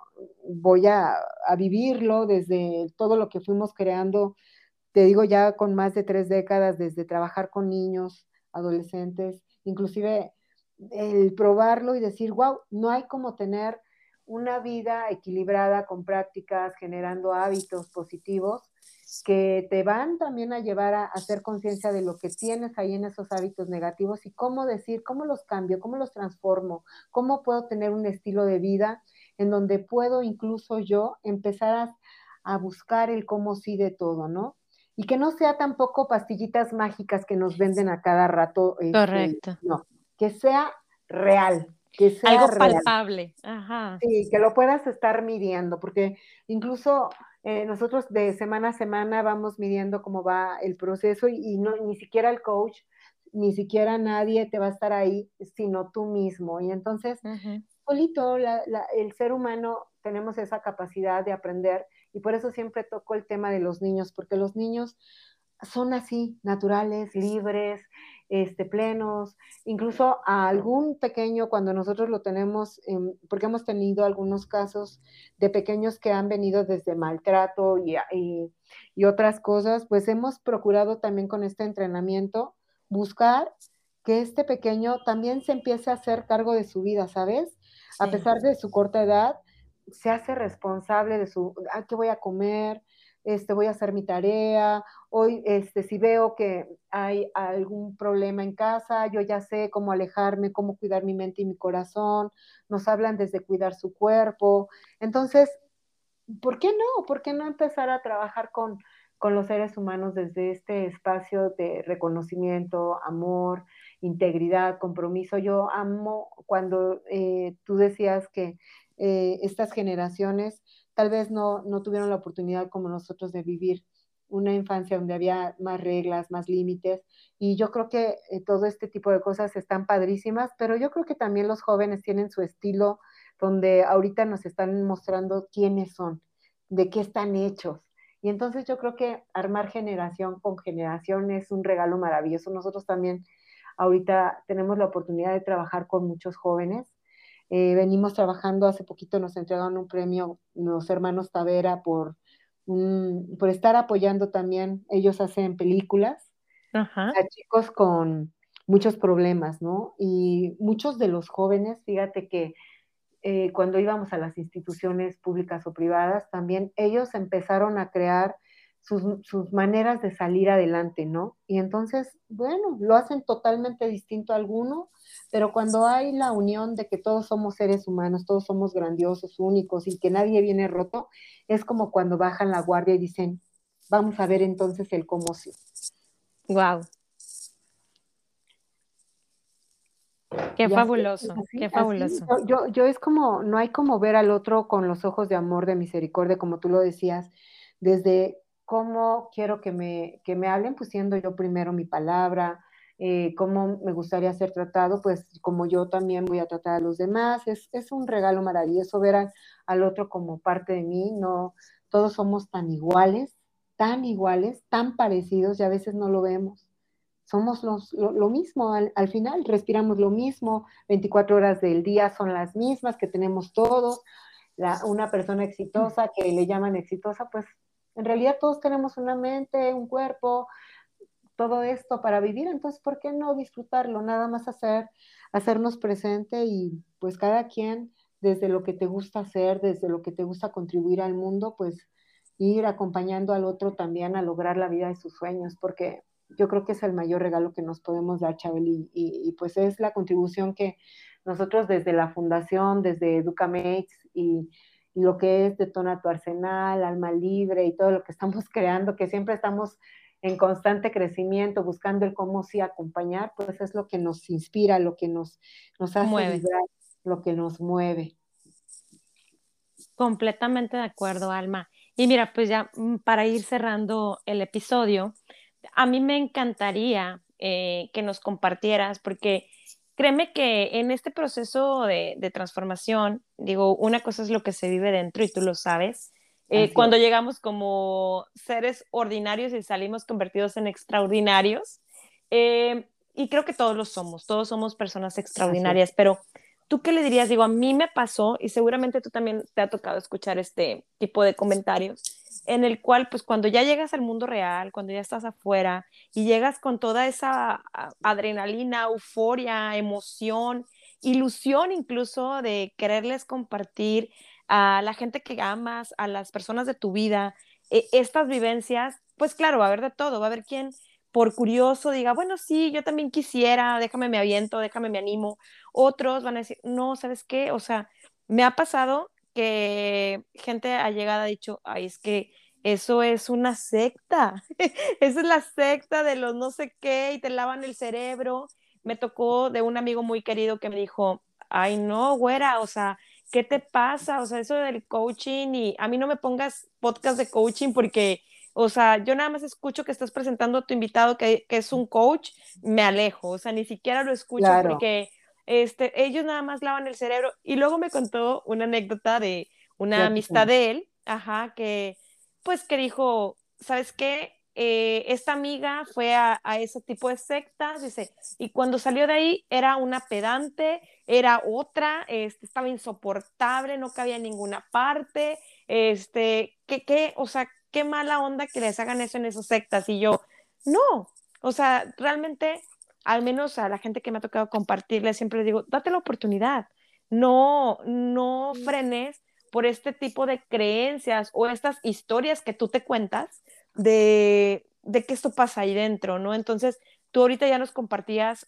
voy a, a vivirlo desde todo lo que fuimos creando, te digo ya con más de tres décadas, desde trabajar con niños, adolescentes, inclusive el probarlo y decir, wow, no hay como tener una vida equilibrada con prácticas, generando hábitos positivos que te van también a llevar a hacer conciencia de lo que tienes ahí en esos hábitos negativos y cómo decir, cómo los cambio, cómo los transformo, cómo puedo tener un estilo de vida en donde puedo incluso yo empezar a, buscar el cómo sí de todo, ¿no? Y que no sea tampoco pastillitas mágicas que nos venden a cada rato. Este, Correcto. no, que sea real, que sea algo palpable. Ajá. Sí, que lo puedas estar midiendo, porque incluso eh, nosotros de semana a semana vamos midiendo cómo va el proceso y, no, ni siquiera el coach, ni siquiera nadie te va a estar ahí, sino tú mismo. Y entonces, solito, el ser humano tenemos esa capacidad de aprender y por eso siempre toco el tema de los niños, porque los niños son así, naturales, libres, este, plenos, incluso a algún pequeño cuando nosotros lo tenemos, porque hemos tenido algunos casos de pequeños que han venido desde maltrato y, y, otras cosas, pues hemos procurado también con este entrenamiento buscar que este pequeño también se empiece a hacer cargo de su vida, ¿sabes? A pesar de su corta edad, se hace responsable de su, ah, ¿qué voy a comer? Este, voy a hacer mi tarea, hoy, este, si veo que hay algún problema en casa, yo ya sé cómo alejarme, cómo cuidar mi mente y mi corazón, nos hablan desde cuidar su cuerpo. Entonces, ¿por qué no? ¿Por qué no empezar a trabajar con, con los seres humanos desde este espacio de reconocimiento, amor, integridad, compromiso? Yo amo cuando eh, tú decías que eh, estas generaciones tal vez no, no tuvieron la oportunidad como nosotros de vivir una infancia donde había más reglas, más límites. Y yo creo que eh, todo este tipo de cosas están padrísimas, pero yo creo que también los jóvenes tienen su estilo donde ahorita nos están mostrando quiénes son, de qué están hechos. Y entonces yo creo que armar generación con generación es un regalo maravilloso. Nosotros también ahorita tenemos la oportunidad de trabajar con muchos jóvenes. Eh, venimos trabajando, hace poquito nos entregaron un premio los hermanos Tavera por, por estar apoyando también, ellos hacen películas a chicos con muchos problemas, ¿no? Y muchos de los jóvenes, fíjate que eh, cuando íbamos a las instituciones públicas o privadas, también ellos empezaron a crear sus, sus, maneras de salir adelante, ¿no? Y entonces, bueno, lo hacen totalmente distinto a alguno, pero cuando hay la unión de que todos somos seres humanos, todos somos grandiosos, únicos y que nadie viene roto, es como cuando bajan la guardia y dicen, vamos a ver entonces el cómo sí. Wow, Qué fabuloso, qué fabuloso. yo, yo es como, no hay como ver al otro con los ojos de amor, de misericordia, como tú lo decías, desde cómo quiero que me, que me hablen, pues siendo yo primero mi palabra, eh, cómo me gustaría ser tratado, pues como yo también voy a tratar a los demás. Es, es un regalo maravilloso ver al otro como parte de mí, no todos somos tan iguales, tan iguales, tan parecidos y a veces no lo vemos somos los, lo, mismo al, final, respiramos lo mismo, 24 horas del día son las mismas que tenemos todos. una persona exitosa que le llaman exitosa, pues en realidad todos tenemos una mente, un cuerpo, todo esto para vivir, entonces, ¿por qué no disfrutarlo? Nada más hacer, hacernos presente y pues cada quien desde lo que te gusta hacer, desde lo que te gusta contribuir al mundo, pues ir acompañando al otro también a lograr la vida de sus sueños, porque yo creo que es el mayor regalo que nos podemos dar, Chabel, y, pues es la contribución que nosotros desde la fundación, desde Educamates y, y lo que es Detona tu Arsenal, Alma Libre y todo lo que estamos creando, que siempre estamos en constante crecimiento, buscando el cómo sí acompañar, pues es lo que nos inspira, lo que nos, nos hace vibrar, lo que nos mueve. Completamente de acuerdo, Alma. Y mira, pues ya mm, para ir cerrando el episodio, a mí me encantaría eh, que nos compartieras, porque créeme que en este proceso de, transformación, digo, una cosa es lo que se vive dentro y tú lo sabes. Eh, cuando llegamos como seres ordinarios y salimos convertidos en extraordinarios, eh, y creo que todos lo somos, todos somos personas extraordinarias, pero ¿tú qué le dirías? Digo, a mí me pasó y seguramente tú también te ha tocado escuchar este tipo de comentarios en el cual, pues cuando ya llegas al mundo real, cuando ya estás afuera y llegas con toda esa adrenalina, euforia, emoción, ilusión incluso de quererles compartir a la gente que amas, a las personas de tu vida, e, estas vivencias, pues claro, va a haber de todo, va a haber quien por curioso diga, bueno, sí, yo también quisiera, déjame me aviento, déjame me animo. Otros van a decir, no, ¿sabes qué? O sea, me ha pasado que gente ha llegado ha dicho, ay, es que eso es una secta, esa es la secta de los no sé qué y te lavan el cerebro. Me tocó de un amigo muy querido que me dijo, ay, no, güera, o sea, ¿qué te pasa? O sea, eso del coaching y a mí no me pongas podcast de coaching porque, o sea, yo nada más escucho que estás presentando a tu invitado que, que es un coach, me alejo, o sea, ni siquiera lo escucho porque este, ellos nada más lavan el cerebro. Y luego me contó una anécdota de una amistad de él, ajá, que pues que dijo, ¿sabes qué? Eh, esta amiga fue a, ese tipo de sectas, dice, y cuando salió de ahí era una pedante, era otra, este, estaba insoportable, no cabía en ninguna parte, este, ¿qué, qué, o sea, qué mala onda que les hagan eso en esas sectas, y yo, no, o sea, realmente al menos a la gente que me ha tocado compartirle, siempre les digo, date la oportunidad, no, no frenes por este tipo de creencias o estas historias que tú te cuentas de, de que esto pasa ahí dentro, ¿no? Entonces, tú ahorita ya nos compartías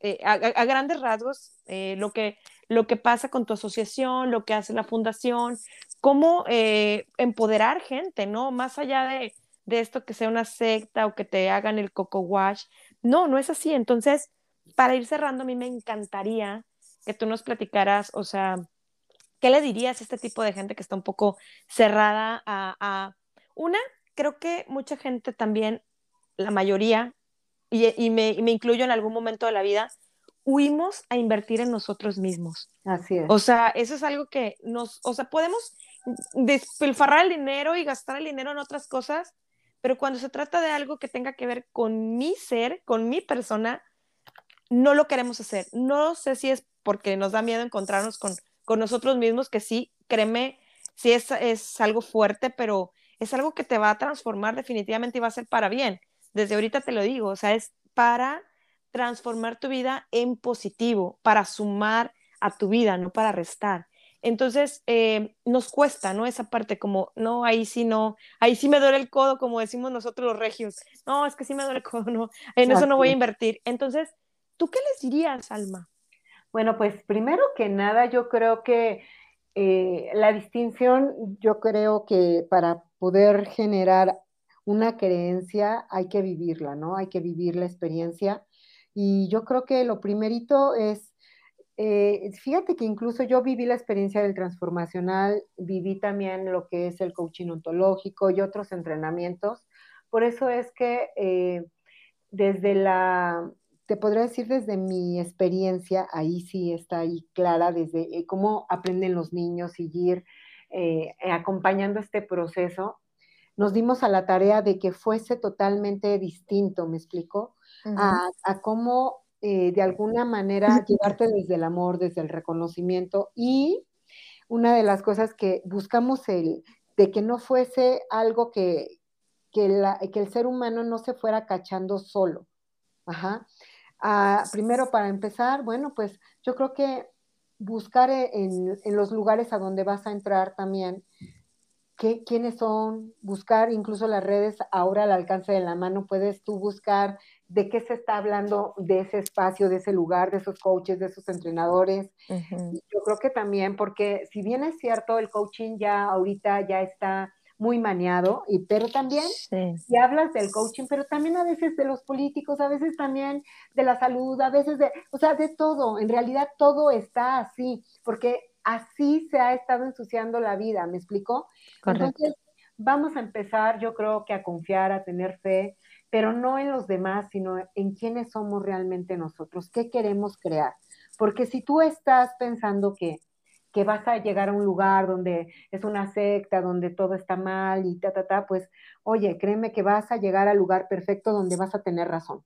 eh, a, grandes rasgos eh, lo, que, lo que pasa con tu asociación, lo que hace la fundación, cómo eh, empoderar gente, ¿no? Más allá de, de, esto que sea una secta o que te hagan el coco wash. No, no es así. Entonces, para ir cerrando, a mí me encantaría que tú nos platicaras, o sea, ¿qué le dirías a este tipo de gente que está un poco cerrada a, a... una? Creo que mucha gente también, la mayoría, y, me, incluyo en algún momento de la vida, huimos a invertir en nosotros mismos. Así es. O sea, eso es algo que nos, o sea, podemos despilfarrar el dinero y gastar el dinero en otras cosas, pero cuando se trata de algo que tenga que ver con mi ser, con mi persona, no lo queremos hacer. No sé si es porque nos da miedo encontrarnos con, con nosotros mismos, que sí, créeme, sí es, es algo fuerte, pero es algo que te va a transformar definitivamente y va a ser para bien desde ahorita te lo digo, o sea, es para transformar tu vida en positivo, para sumar a tu vida, no para restar. Entonces, eh, nos cuesta, ¿no? Esa parte como, no, ahí sí no, ahí sí me duele el codo, como decimos nosotros los regios. No, es que sí me duele el codo, no, en eso no voy a invertir. Entonces, ¿tú qué les dirías, Alma? Bueno, pues primero que nada, yo creo que eh, la distinción, yo creo que para poder generar una creencia hay que vivirla, ¿no? Hay que vivir la experiencia. Y yo creo que lo primerito es, eh, fíjate que incluso yo viví la experiencia del transformacional, viví también lo que es el coaching ontológico y otros entrenamientos. Por eso es que eh, desde la, te podría decir desde mi experiencia, ahí sí está ahí clara, desde eh, cómo aprenden los niños y ir acompañando este proceso nos dimos a la tarea de que fuese totalmente distinto, ¿me explico? a, cómo eh, de alguna manera llevarte desde el amor, desde el reconocimiento y una de las cosas que buscamos el, de que no fuese algo que, que, el ser humano no se fuera cachando solo. Ajá. Ah, primero, para empezar, bueno, pues yo creo que buscar en, en, los lugares a donde vas a entrar también, qué, quiénes son, buscar incluso las redes ahora al alcance de la mano, puedes tú buscar de qué se está hablando de ese espacio, de ese lugar, de esos coaches, de esos entrenadores. Yo creo que también, porque si bien es cierto, el coaching ya ahorita ya está muy maniado, y, pero también si hablas del coaching, pero también a veces de los políticos, a veces también de la salud, a veces de, o sea, de todo, en realidad todo está así, porque así se ha estado ensuciando la vida, ¿me explico? Entonces, vamos a empezar, yo creo que a confiar, a tener fe, pero no en los demás, sino en quiénes somos realmente nosotros, qué queremos crear. Porque si tú estás pensando que, que vas a llegar a un lugar donde es una secta, donde todo está mal y ta, ta, ta, pues, oye, créeme que vas a llegar al lugar perfecto donde vas a tener razón.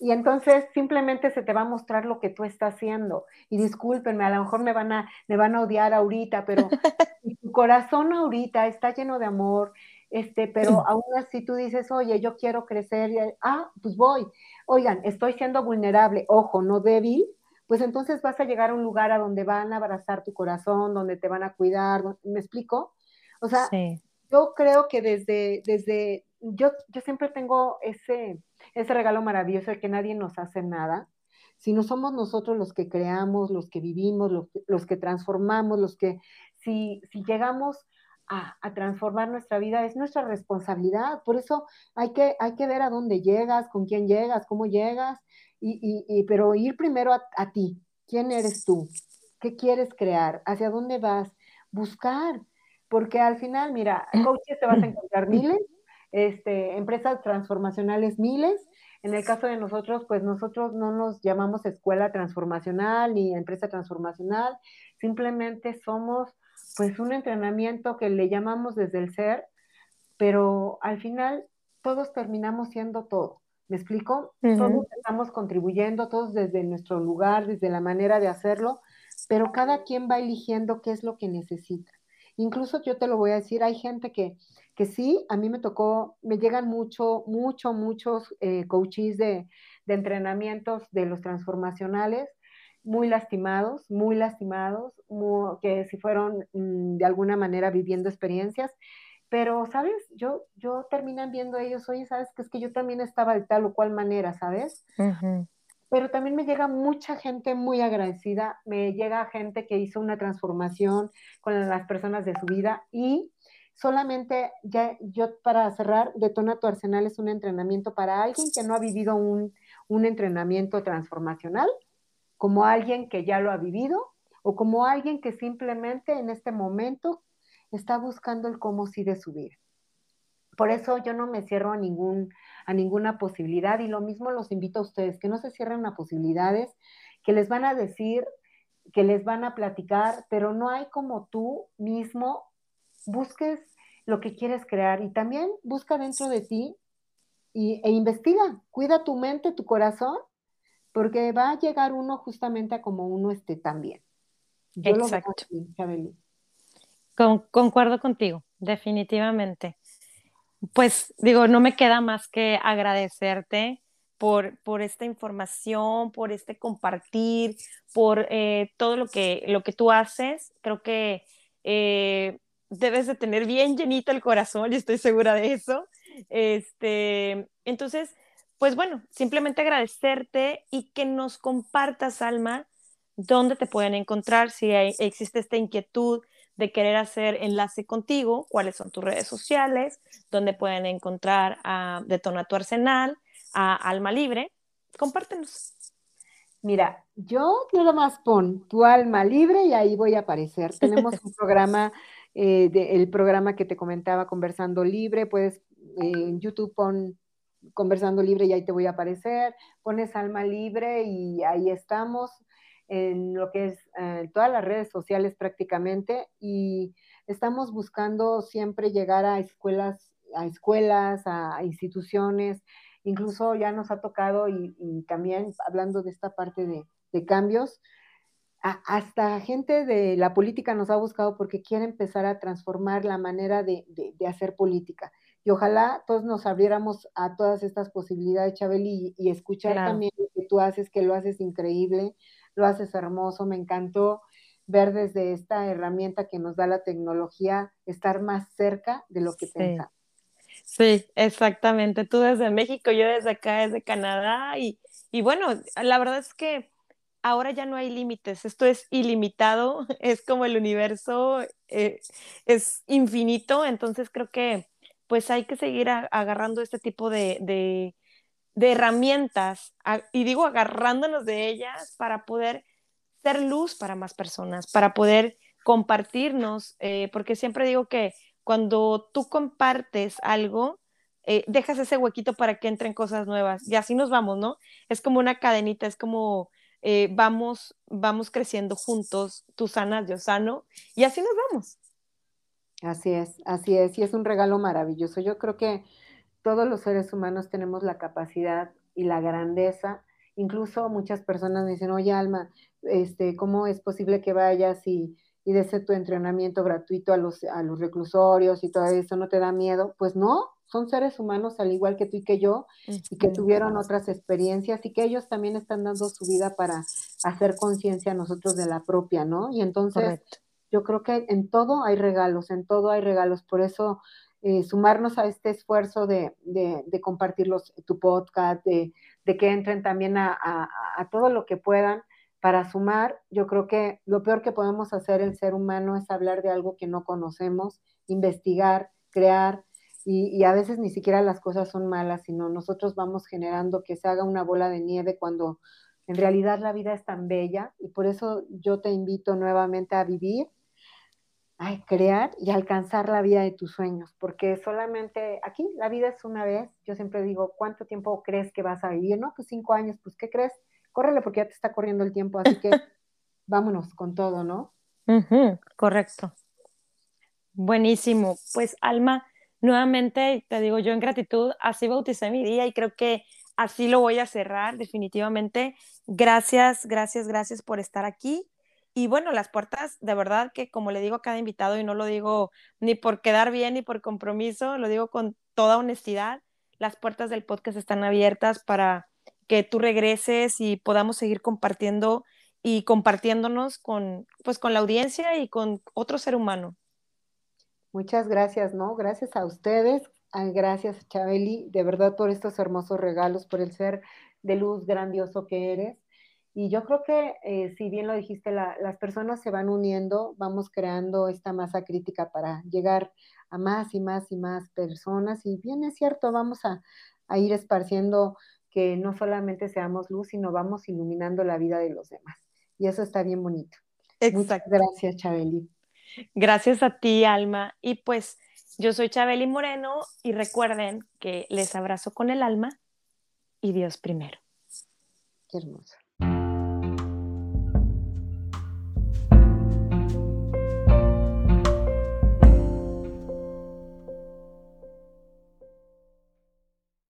Y entonces simplemente se te va a mostrar lo que tú estás haciendo. Y discúlpenme, a lo mejor me van a, me van a odiar ahorita, pero tu corazón ahorita está lleno de amor, este, pero aún así tú dices, oye, yo quiero crecer, y, ah, pues voy. Oigan, estoy siendo vulnerable, ojo, no débil, pues entonces vas a llegar a un lugar a donde van a abrazar tu corazón, donde te van a cuidar, ¿me explico? O sea, yo creo que desde, desde, yo, yo siempre tengo ese, ese regalo maravilloso de que nadie nos hace nada, sino somos nosotros los que creamos, los que vivimos, los, que transformamos, los que si, si llegamos a, transformar nuestra vida es nuestra responsabilidad. Por eso hay que, hay que ver a dónde llegas, con quién llegas, cómo llegas, y, y, pero ir primero a, a, ti. ¿Quién eres tú? ¿Qué quieres crear? ¿Hacia dónde vas? Buscar. Porque al final, mira, coaches te vas a encontrar miles, este, empresas transformacionales miles. En el caso de nosotros, pues nosotros no nos llamamos escuela transformacional ni empresa transformacional, simplemente somos pues un entrenamiento que le llamamos desde el ser, pero al final todos terminamos siendo todo. ¿Me explico? Todos estamos contribuyendo, todos desde nuestro lugar, desde la manera de hacerlo, pero cada quien va eligiendo qué es lo que necesita. Incluso yo te lo voy a decir, hay gente que que sí, a mí me tocó, me llegan mucho, mucho, muchos eh, coaches de, entrenamientos de los transformacionales muy lastimados, muy lastimados, que si fueron mm, de alguna manera viviendo experiencias, pero, ¿sabes? Yo, yo terminan viendo ellos, oye, ¿sabes? Que es que yo también estaba de tal o cual manera, ¿sabes? Pero también me llega mucha gente muy agradecida, me llega gente que hizo una transformación con las personas de su vida y solamente ya yo para cerrar, Detona tu Arsenal es un entrenamiento para alguien que no ha vivido un, un entrenamiento transformacional, como alguien que ya lo ha vivido o como alguien que simplemente en este momento está buscando el cómo sí de su vida. Por eso yo no me cierro a, ningún, a ninguna posibilidad y lo mismo los invito a ustedes, que no se cierren a posibilidades, que les van a decir, que les van a platicar, pero no hay como tú mismo busques lo que quieres crear y también busca dentro de ti y, e investiga, cuida tu mente, tu corazón, porque va a llegar uno justamente a como uno esté también. Yo Exacto. Lo veo concuerdo contigo, definitivamente. Pues digo, no me queda más que agradecerte por, por esta información, por este compartir, por eh, todo lo que, lo que tú haces. Creo que eh, debes de tener bien llenito el corazón, y estoy segura de eso. Este, entonces, pues bueno, simplemente agradecerte y que nos compartas, Alma, dónde te pueden encontrar, si existe esta inquietud de querer hacer enlace contigo, cuáles son tus redes sociales, dónde pueden encontrar a Detona tu Arsenal, a Alma Libre. Compártenos. Mira, yo nada más pon tu alma libre y ahí voy a aparecer. Tenemos un programa, eh, el programa que te comentaba, Conversando Libre, puedes eh, en YouTube pon Conversando Libre y ahí te voy a aparecer, pones alma libre y ahí estamos en lo que es eh, todas las redes sociales prácticamente y estamos buscando siempre llegar a escuelas, a escuelas, a, instituciones, incluso ya nos ha tocado y, también hablando de esta parte de, cambios, hasta gente de la política nos ha buscado porque quiere empezar a transformar la manera de, hacer política. Y ojalá todos nos abriéramos a todas estas posibilidades, Chabeli, y, escuchar también lo que tú haces, que lo haces increíble, lo haces hermoso, me encantó ver desde esta herramienta que nos da la tecnología, estar más cerca de lo que sí. pensamos. Sí, exactamente. Tú desde México, yo desde acá, desde Canadá. Y, y bueno, la verdad es que ahora ya no hay límites. Esto es ilimitado, es como el universo, eh, es infinito. Entonces creo que pues hay que seguir agarrando este tipo de, de herramientas, y digo agarrándonos de ellas para poder ser luz para más personas, para poder compartirnos, eh, porque siempre digo que cuando tú compartes algo, eh, dejas ese huequito para que entren cosas nuevas y así nos vamos, ¿no? Es como una cadenita, es como eh, vamos, vamos creciendo juntos, tú sanas, yo sano, y así nos vamos. Así es, así es, y es un regalo maravilloso. Yo creo que todos los seres humanos tenemos la capacidad y la grandeza. Incluso muchas personas me dicen, oye Alma, este, ¿cómo es posible que vayas y, y des tu entrenamiento gratuito a los, a los reclusorios y todo eso? ¿No te da miedo? Pues no, son seres humanos al igual que tú y que yo, y que tuvieron otras experiencias y que ellos también están dando su vida para hacer conciencia a nosotros de la propia, ¿no? Y entonces yo creo que en todo hay regalos, en todo hay regalos, por eso eh, sumarnos a este esfuerzo de, de, compartir tu podcast, de, que entren también a, todo lo que puedan para sumar. Yo creo que lo peor que podemos hacer el ser humano es hablar de algo que no conocemos, investigar, crear, y, y, a veces ni siquiera las cosas son malas, sino nosotros vamos generando que se haga una bola de nieve cuando en realidad la vida es tan bella y por eso yo te invito nuevamente a vivir ay, crear y alcanzar la vida de tus sueños, porque solamente aquí la vida es una vez. Yo siempre digo, ¿cuánto tiempo crees que vas a vivir? No, pues cinco años, pues ¿qué crees? Córrele porque ya te está corriendo el tiempo, así que vámonos con todo, ¿no? correcto. Buenísimo. Pues Alma, nuevamente te digo yo en gratitud, así bauticé mi día y creo que así lo voy a cerrar definitivamente. Gracias, gracias, gracias por estar aquí. Y bueno, las puertas, de verdad que como le digo a cada invitado, y no lo digo ni por quedar bien ni por compromiso, lo digo con toda honestidad, las puertas del podcast están abiertas para que tú regreses y podamos seguir compartiendo y compartiéndonos con, pues, con la audiencia y con otro ser humano. Muchas gracias, ¿no? Gracias a ustedes, gracias Chabeli, de verdad por estos hermosos regalos, por el ser de luz grandioso que eres. Y yo creo que, eh, si bien lo dijiste, las personas se van uniendo, vamos creando esta masa crítica para llegar a más y más y más personas. Y bien es cierto, vamos a, a ir esparciendo que no solamente seamos luz, sino vamos iluminando la vida de los demás. Y eso está bien bonito. Muchas gracias, Chabeli. Gracias a ti, Alma. Y pues yo soy Chabeli Moreno y recuerden que les abrazo con el alma y Dios primero. Qué hermoso.